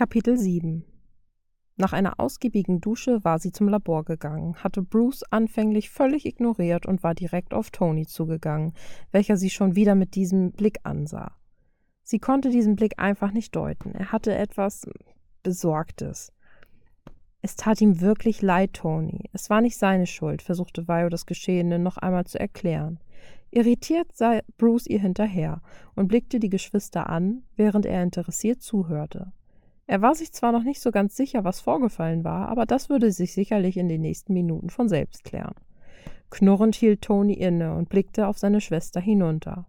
Kapitel 7 Nach einer ausgiebigen Dusche war sie zum Labor gegangen, hatte Bruce anfänglich völlig ignoriert und war direkt auf Tony zugegangen, welcher sie schon wieder mit diesem Blick ansah. Sie konnte diesen Blick einfach nicht deuten. Er hatte etwas Besorgtes. Es tat ihm wirklich leid, Tony. Es war nicht seine Schuld, versuchte Vio das Geschehene noch einmal zu erklären. Irritiert sah Bruce ihr hinterher und blickte die Geschwister an, während er interessiert zuhörte. Er war sich zwar noch nicht so ganz sicher, was vorgefallen war, aber das würde sich sicherlich in den nächsten Minuten von selbst klären. Knurrend hielt Tony inne und blickte auf seine Schwester hinunter.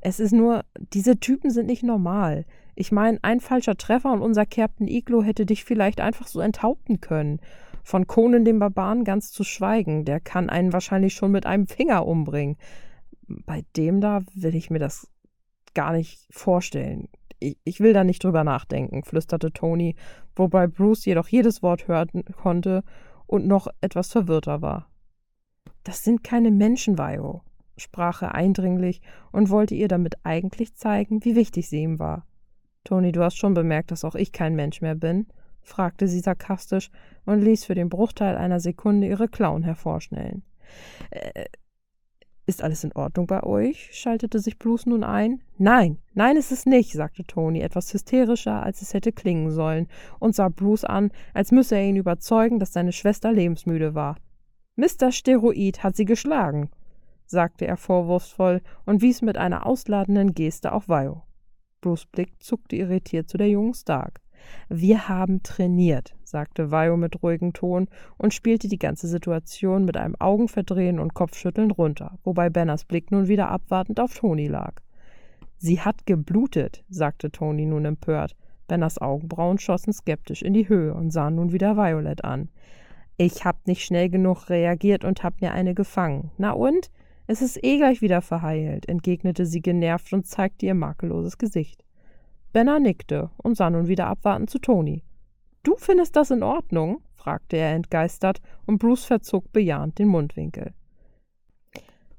Es ist nur, diese Typen sind nicht normal. Ich meine, ein falscher Treffer und unser Captain Iglo hätte dich vielleicht einfach so enthaupten können. Von Conan dem Barbaren ganz zu schweigen, der kann einen wahrscheinlich schon mit einem Finger umbringen. Bei dem da will ich mir das gar nicht vorstellen ich, ich will da nicht drüber nachdenken, flüsterte Tony, wobei Bruce jedoch jedes Wort hören konnte und noch etwas verwirrter war. Das sind keine Menschen, Vio, sprach er eindringlich und wollte ihr damit eigentlich zeigen, wie wichtig sie ihm war. Tony, du hast schon bemerkt, dass auch ich kein Mensch mehr bin? fragte sie sarkastisch und ließ für den Bruchteil einer Sekunde ihre Klauen hervorschnellen. Äh, ist alles in Ordnung bei euch? schaltete sich Bruce nun ein. Nein, nein, ist es nicht, sagte Tony, etwas hysterischer, als es hätte klingen sollen, und sah Bruce an, als müsse er ihn überzeugen, dass seine Schwester lebensmüde war. Mr. Steroid hat sie geschlagen, sagte er vorwurfsvoll und wies mit einer ausladenden Geste auf Vio. Bruce Blick zuckte irritiert zu der jungen Stark. Wir haben trainiert, sagte Vio mit ruhigem Ton und spielte die ganze Situation mit einem Augenverdrehen und Kopfschütteln runter, wobei Benners Blick nun wieder abwartend auf Toni lag. Sie hat geblutet, sagte Toni nun empört. Benners Augenbrauen schossen skeptisch in die Höhe und sahen nun wieder Violet an. Ich hab nicht schnell genug reagiert und hab mir eine gefangen. Na und? Es ist eh gleich wieder verheilt, entgegnete sie genervt und zeigte ihr makelloses Gesicht. Benner nickte und sah nun wieder abwartend zu Toni. Du findest das in Ordnung? fragte er entgeistert, und Bruce verzog bejahend den Mundwinkel.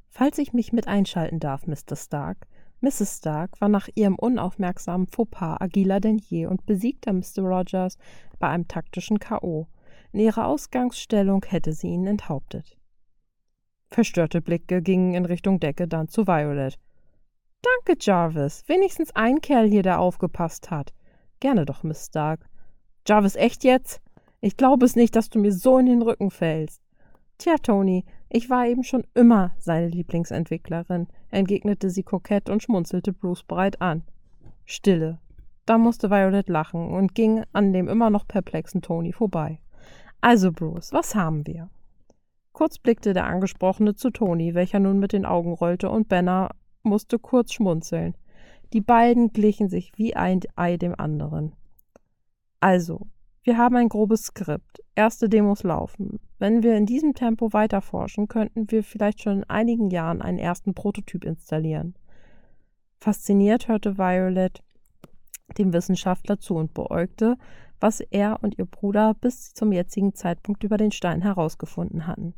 Falls ich mich mit einschalten darf, Mr. Stark. Mrs. Stark war nach ihrem unaufmerksamen Fauxpas agiler denn je und besiegte Mr. Rogers bei einem taktischen K.O. In ihrer Ausgangsstellung hätte sie ihn enthauptet. Verstörte Blicke gingen in Richtung Decke, dann zu Violet. Danke, Jarvis. Wenigstens ein Kerl hier, der aufgepasst hat. Gerne doch, Miss Stark. Jarvis, echt jetzt? Ich glaube es nicht, dass du mir so in den Rücken fällst. Tja, Tony, ich war eben schon immer seine Lieblingsentwicklerin, entgegnete sie kokett und schmunzelte Bruce breit an. Stille. Da musste Violet lachen und ging an dem immer noch perplexen Tony vorbei. Also, Bruce, was haben wir? Kurz blickte der Angesprochene zu Tony, welcher nun mit den Augen rollte, und Benner musste kurz schmunzeln. Die beiden glichen sich wie ein Ei dem anderen. Also, wir haben ein grobes Skript. Erste Demos laufen. Wenn wir in diesem Tempo weiterforschen, könnten wir vielleicht schon in einigen Jahren einen ersten Prototyp installieren. Fasziniert hörte Violet dem Wissenschaftler zu und beäugte, was er und ihr Bruder bis zum jetzigen Zeitpunkt über den Stein herausgefunden hatten.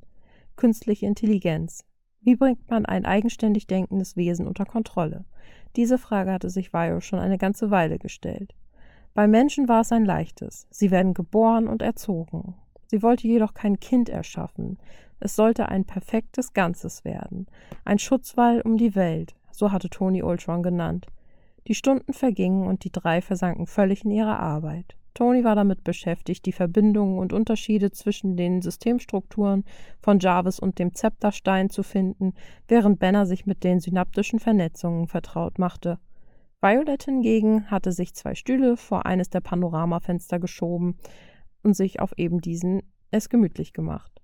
Künstliche Intelligenz, wie bringt man ein eigenständig denkendes Wesen unter Kontrolle? Diese Frage hatte sich Vio schon eine ganze Weile gestellt. Bei Menschen war es ein leichtes. Sie werden geboren und erzogen. Sie wollte jedoch kein Kind erschaffen. Es sollte ein perfektes Ganzes werden. Ein Schutzwall um die Welt, so hatte Tony Ultron genannt. Die Stunden vergingen und die drei versanken völlig in ihre Arbeit. Tony war damit beschäftigt, die Verbindungen und Unterschiede zwischen den Systemstrukturen von Jarvis und dem Zepterstein zu finden, während Banner sich mit den synaptischen Vernetzungen vertraut machte. Violet hingegen hatte sich zwei Stühle vor eines der Panoramafenster geschoben und sich auf eben diesen es gemütlich gemacht.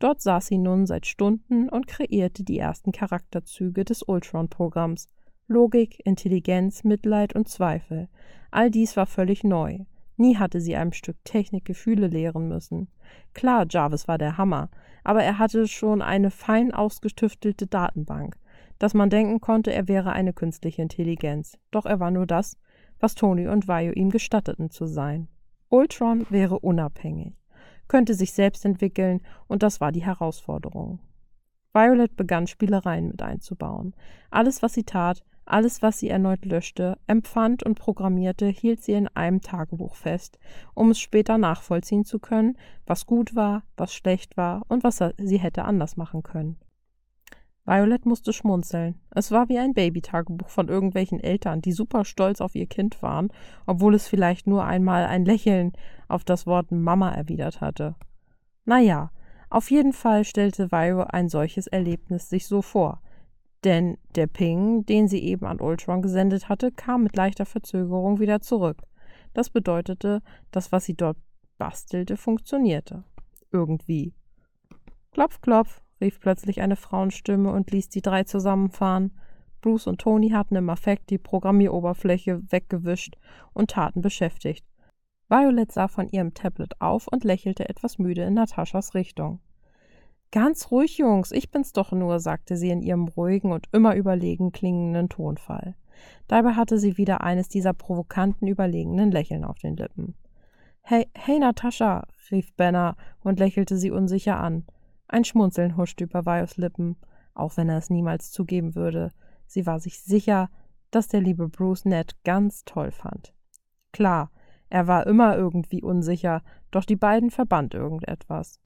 Dort saß sie nun seit Stunden und kreierte die ersten Charakterzüge des Ultron-Programms. Logik, Intelligenz, Mitleid und Zweifel. All dies war völlig neu. Nie hatte sie einem Stück Technik Gefühle lehren müssen. Klar, Jarvis war der Hammer, aber er hatte schon eine fein ausgetüftelte Datenbank, dass man denken konnte, er wäre eine künstliche Intelligenz. Doch er war nur das, was Tony und Vaio ihm gestatteten zu sein. Ultron wäre unabhängig, könnte sich selbst entwickeln, und das war die Herausforderung. Violet begann Spielereien mit einzubauen. Alles, was sie tat, Alles, was sie erneut löschte, empfand und programmierte, hielt sie in einem Tagebuch fest, um es später nachvollziehen zu können, was gut war, was schlecht war und was sie hätte anders machen können. Violet musste schmunzeln. Es war wie ein Babytagebuch von irgendwelchen Eltern, die super stolz auf ihr Kind waren, obwohl es vielleicht nur einmal ein Lächeln auf das Wort Mama erwidert hatte. Na ja, auf jeden Fall stellte Vio ein solches Erlebnis sich so vor. Denn der Ping, den sie eben an Ultron gesendet hatte, kam mit leichter Verzögerung wieder zurück. Das bedeutete, dass was sie dort bastelte, funktionierte. Irgendwie. Klopf, klopf, rief plötzlich eine Frauenstimme und ließ die drei zusammenfahren. Bruce und Tony hatten im Affekt die Programmieroberfläche weggewischt und taten beschäftigt. Violet sah von ihrem Tablet auf und lächelte etwas müde in Nataschas Richtung. Ganz ruhig, Jungs, ich bin's doch nur, sagte sie in ihrem ruhigen und immer überlegen klingenden Tonfall. Dabei hatte sie wieder eines dieser provokanten, überlegenen Lächeln auf den Lippen. Hey, hey, Natascha, rief Benner und lächelte sie unsicher an. Ein Schmunzeln huschte über Vios Lippen, auch wenn er es niemals zugeben würde. Sie war sich sicher, dass der liebe Bruce Ned ganz toll fand. Klar, er war immer irgendwie unsicher, doch die beiden verband irgendetwas.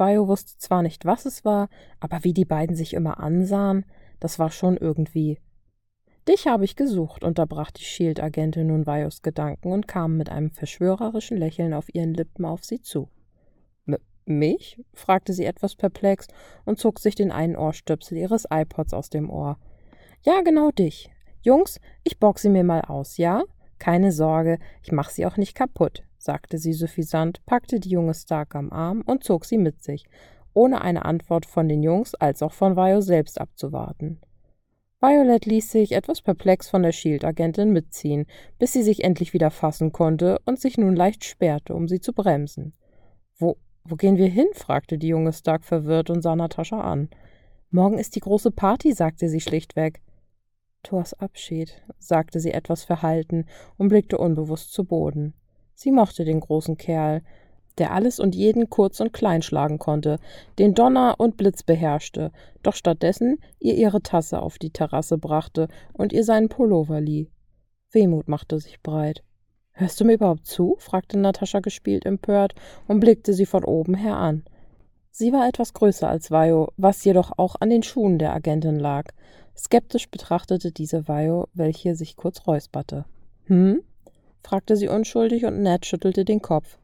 Vio wusste zwar nicht, was es war, aber wie die beiden sich immer ansahen, das war schon irgendwie. Dich habe ich gesucht, unterbrach die Shield-Agentin nun Vios Gedanken und kam mit einem verschwörerischen Lächeln auf ihren Lippen auf sie zu. M mich? fragte sie etwas perplex und zog sich den einen Ohrstöpsel ihres iPods aus dem Ohr. Ja, genau dich. Jungs, ich box sie mir mal aus, ja? Keine Sorge, ich mach sie auch nicht kaputt sagte sie suffisant, packte die junge Stark am Arm und zog sie mit sich, ohne eine Antwort von den Jungs als auch von Vio selbst abzuwarten. Violet ließ sich etwas perplex von der Shield-Agentin mitziehen, bis sie sich endlich wieder fassen konnte und sich nun leicht sperrte, um sie zu bremsen. Wo, wo gehen wir hin? fragte die junge Stark verwirrt und sah Natascha an. Morgen ist die große Party, sagte sie schlichtweg. Thors Abschied, sagte sie etwas verhalten und blickte unbewusst zu Boden. Sie mochte den großen Kerl, der alles und jeden kurz und klein schlagen konnte, den Donner und Blitz beherrschte, doch stattdessen ihr ihre Tasse auf die Terrasse brachte und ihr seinen Pullover lieh. Wehmut machte sich breit. Hörst du mir überhaupt zu? fragte Natascha gespielt empört und blickte sie von oben her an. Sie war etwas größer als Vajo, was jedoch auch an den Schuhen der Agentin lag. Skeptisch betrachtete diese Vajo, welche sich kurz räusperte. Hm? Fragte sie unschuldig und Ned schüttelte den Kopf.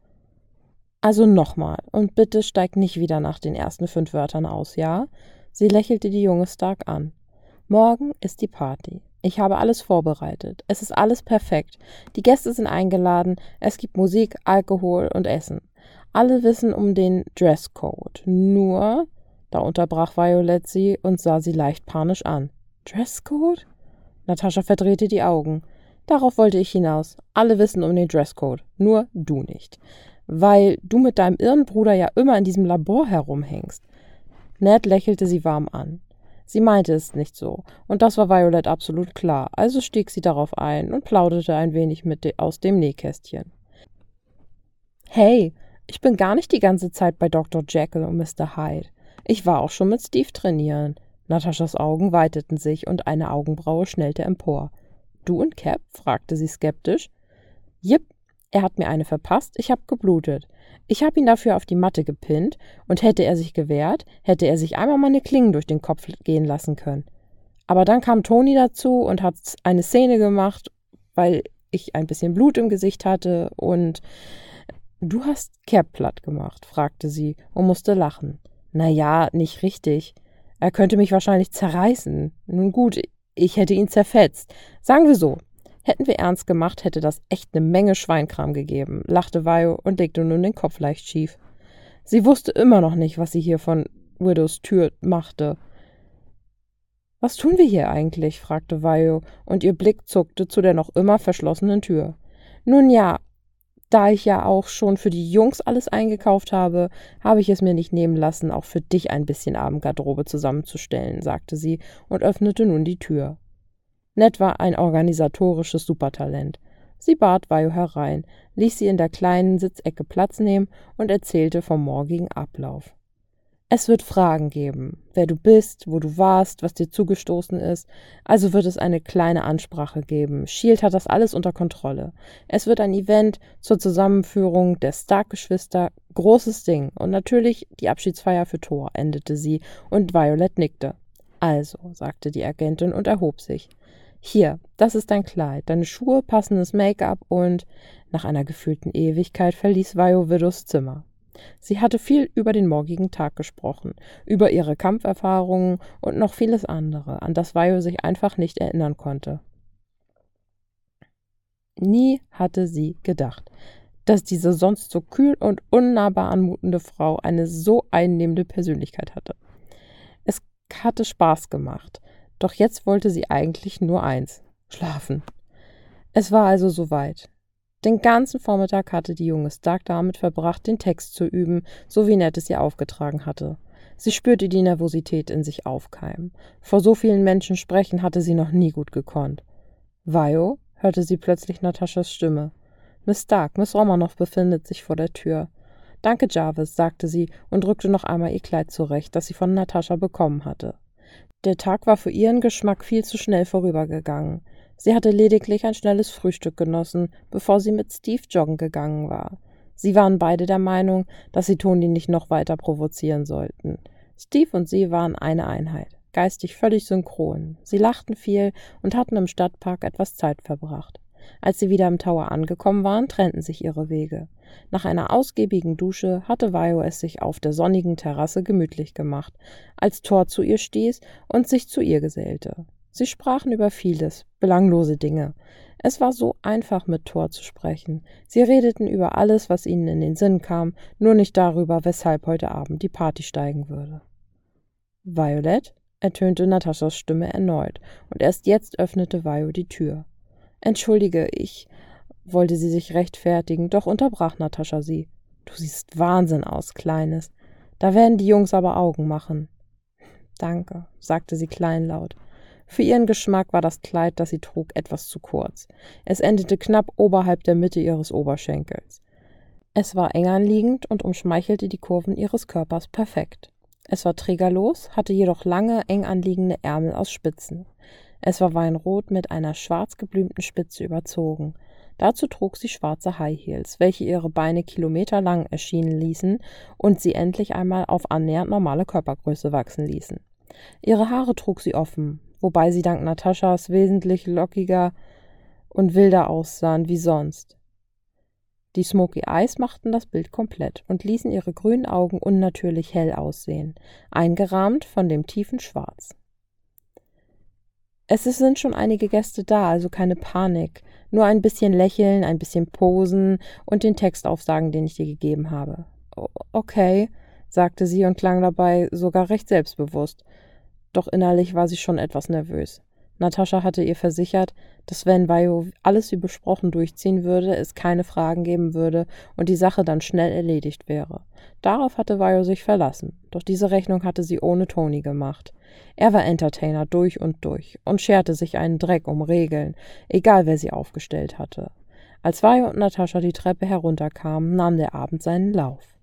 Also nochmal, und bitte steig nicht wieder nach den ersten fünf Wörtern aus, ja? Sie lächelte die junge Stark an. Morgen ist die Party. Ich habe alles vorbereitet. Es ist alles perfekt. Die Gäste sind eingeladen. Es gibt Musik, Alkohol und Essen. Alle wissen um den Dresscode. Nur, da unterbrach Violet sie und sah sie leicht panisch an. Dresscode? Natascha verdrehte die Augen. Darauf wollte ich hinaus. Alle wissen um den Dresscode, nur du nicht. Weil du mit deinem Irrenbruder ja immer in diesem Labor herumhängst. Ned lächelte sie warm an. Sie meinte es nicht so, und das war Violet absolut klar, also stieg sie darauf ein und plauderte ein wenig mit de aus dem Nähkästchen. Hey, ich bin gar nicht die ganze Zeit bei Dr. Jekyll und Mr. Hyde. Ich war auch schon mit Steve trainieren. Nataschas Augen weiteten sich und eine Augenbraue schnellte empor. Du und Cap? fragte sie skeptisch. Jipp, er hat mir eine verpasst, ich hab geblutet. Ich hab ihn dafür auf die Matte gepinnt, und hätte er sich gewehrt, hätte er sich einmal meine Klingen durch den Kopf gehen lassen können. Aber dann kam Toni dazu und hat eine Szene gemacht, weil ich ein bisschen Blut im Gesicht hatte und Du hast Cap platt gemacht, fragte sie und musste lachen. Na ja, nicht richtig. Er könnte mich wahrscheinlich zerreißen. Nun gut, ich hätte ihn zerfetzt. Sagen wir so. Hätten wir ernst gemacht, hätte das echt eine Menge Schweinkram gegeben, lachte Vajo und legte nun den Kopf leicht schief. Sie wusste immer noch nicht, was sie hier von Widows Tür machte. Was tun wir hier eigentlich? fragte Vajo, und ihr Blick zuckte zu der noch immer verschlossenen Tür. Nun ja, da ich ja auch schon für die Jungs alles eingekauft habe, habe ich es mir nicht nehmen lassen, auch für dich ein bisschen Abendgarderobe zusammenzustellen, sagte sie und öffnete nun die Tür. Ned war ein organisatorisches Supertalent. Sie bat Vajo herein, ließ sie in der kleinen Sitzecke Platz nehmen und erzählte vom morgigen Ablauf. Es wird Fragen geben, wer du bist, wo du warst, was dir zugestoßen ist. Also wird es eine kleine Ansprache geben. Shield hat das alles unter Kontrolle. Es wird ein Event zur Zusammenführung der Stark-Geschwister. Großes Ding. Und natürlich die Abschiedsfeier für Thor, endete sie, und Violet nickte. Also, sagte die Agentin und erhob sich. Hier, das ist dein Kleid, deine Schuhe, passendes Make-up und nach einer gefühlten Ewigkeit verließ Vio Widows Zimmer. Sie hatte viel über den morgigen Tag gesprochen, über ihre Kampferfahrungen und noch vieles andere, an das Vio sich einfach nicht erinnern konnte. Nie hatte sie gedacht, dass diese sonst so kühl und unnahbar anmutende Frau eine so einnehmende Persönlichkeit hatte. Es hatte Spaß gemacht, doch jetzt wollte sie eigentlich nur eins schlafen. Es war also soweit. Den ganzen Vormittag hatte die junge Stark damit verbracht, den Text zu üben, so wie Ned es ihr aufgetragen hatte. Sie spürte die Nervosität in sich aufkeimen. Vor so vielen Menschen sprechen hatte sie noch nie gut gekonnt. Vio? hörte sie plötzlich Nataschas Stimme. Miss Stark, Miss Romanoff befindet sich vor der Tür. Danke, Jarvis, sagte sie und drückte noch einmal ihr Kleid zurecht, das sie von Natascha bekommen hatte. Der Tag war für ihren Geschmack viel zu schnell vorübergegangen. Sie hatte lediglich ein schnelles Frühstück genossen, bevor sie mit Steve joggen gegangen war. Sie waren beide der Meinung, dass sie Toni nicht noch weiter provozieren sollten. Steve und sie waren eine Einheit, geistig völlig synchron. Sie lachten viel und hatten im Stadtpark etwas Zeit verbracht. Als sie wieder im Tower angekommen waren, trennten sich ihre Wege. Nach einer ausgiebigen Dusche hatte Vio es sich auf der sonnigen Terrasse gemütlich gemacht, als Thor zu ihr stieß und sich zu ihr gesellte. Sie sprachen über vieles, belanglose Dinge. Es war so einfach, mit Thor zu sprechen. Sie redeten über alles, was ihnen in den Sinn kam, nur nicht darüber, weshalb heute Abend die Party steigen würde. Violet? ertönte Nataschas Stimme erneut, und erst jetzt öffnete Vio die Tür. Entschuldige, ich wollte sie sich rechtfertigen, doch unterbrach Natascha sie. Du siehst Wahnsinn aus, Kleines. Da werden die Jungs aber Augen machen. Danke, sagte sie kleinlaut. Für ihren Geschmack war das Kleid, das sie trug, etwas zu kurz. Es endete knapp oberhalb der Mitte ihres Oberschenkels. Es war eng anliegend und umschmeichelte die Kurven ihres Körpers perfekt. Es war trägerlos, hatte jedoch lange, eng anliegende Ärmel aus Spitzen. Es war weinrot mit einer schwarz geblümten Spitze überzogen. Dazu trug sie schwarze High Heels, welche ihre Beine kilometerlang erschienen ließen und sie endlich einmal auf annähernd normale Körpergröße wachsen ließen. Ihre Haare trug sie offen, wobei sie dank Nataschas wesentlich lockiger und wilder aussahen wie sonst. Die Smoky Eyes machten das Bild komplett und ließen ihre grünen Augen unnatürlich hell aussehen, eingerahmt von dem tiefen Schwarz. Es sind schon einige Gäste da, also keine Panik. Nur ein bisschen lächeln, ein bisschen posen und den Text aufsagen, den ich dir gegeben habe. Okay, sagte sie und klang dabei sogar recht selbstbewusst doch innerlich war sie schon etwas nervös. Natascha hatte ihr versichert, dass wenn Vajo alles wie besprochen durchziehen würde, es keine Fragen geben würde und die Sache dann schnell erledigt wäre. Darauf hatte Vajo sich verlassen, doch diese Rechnung hatte sie ohne Toni gemacht. Er war Entertainer durch und durch und scherte sich einen Dreck um Regeln, egal wer sie aufgestellt hatte. Als Vajo und Natascha die Treppe herunterkamen, nahm der Abend seinen Lauf.